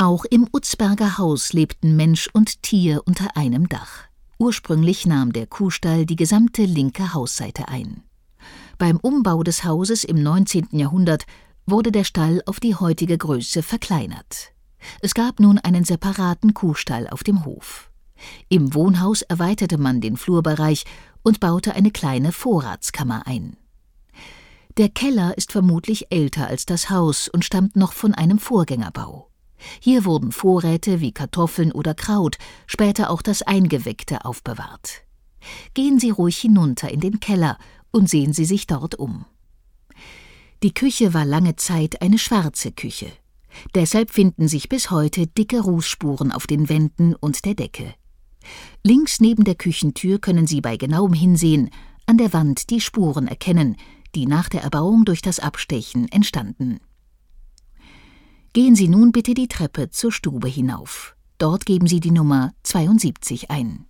Auch im Utzberger Haus lebten Mensch und Tier unter einem Dach. Ursprünglich nahm der Kuhstall die gesamte linke Hausseite ein. Beim Umbau des Hauses im 19. Jahrhundert wurde der Stall auf die heutige Größe verkleinert. Es gab nun einen separaten Kuhstall auf dem Hof. Im Wohnhaus erweiterte man den Flurbereich und baute eine kleine Vorratskammer ein. Der Keller ist vermutlich älter als das Haus und stammt noch von einem Vorgängerbau. Hier wurden Vorräte wie Kartoffeln oder Kraut, später auch das Eingeweckte aufbewahrt. Gehen Sie ruhig hinunter in den Keller und sehen Sie sich dort um. Die Küche war lange Zeit eine schwarze Küche. Deshalb finden sich bis heute dicke Rußspuren auf den Wänden und der Decke. Links neben der Küchentür können Sie bei genauem Hinsehen an der Wand die Spuren erkennen, die nach der Erbauung durch das Abstechen entstanden. Gehen Sie nun bitte die Treppe zur Stube hinauf. Dort geben Sie die Nummer 72 ein.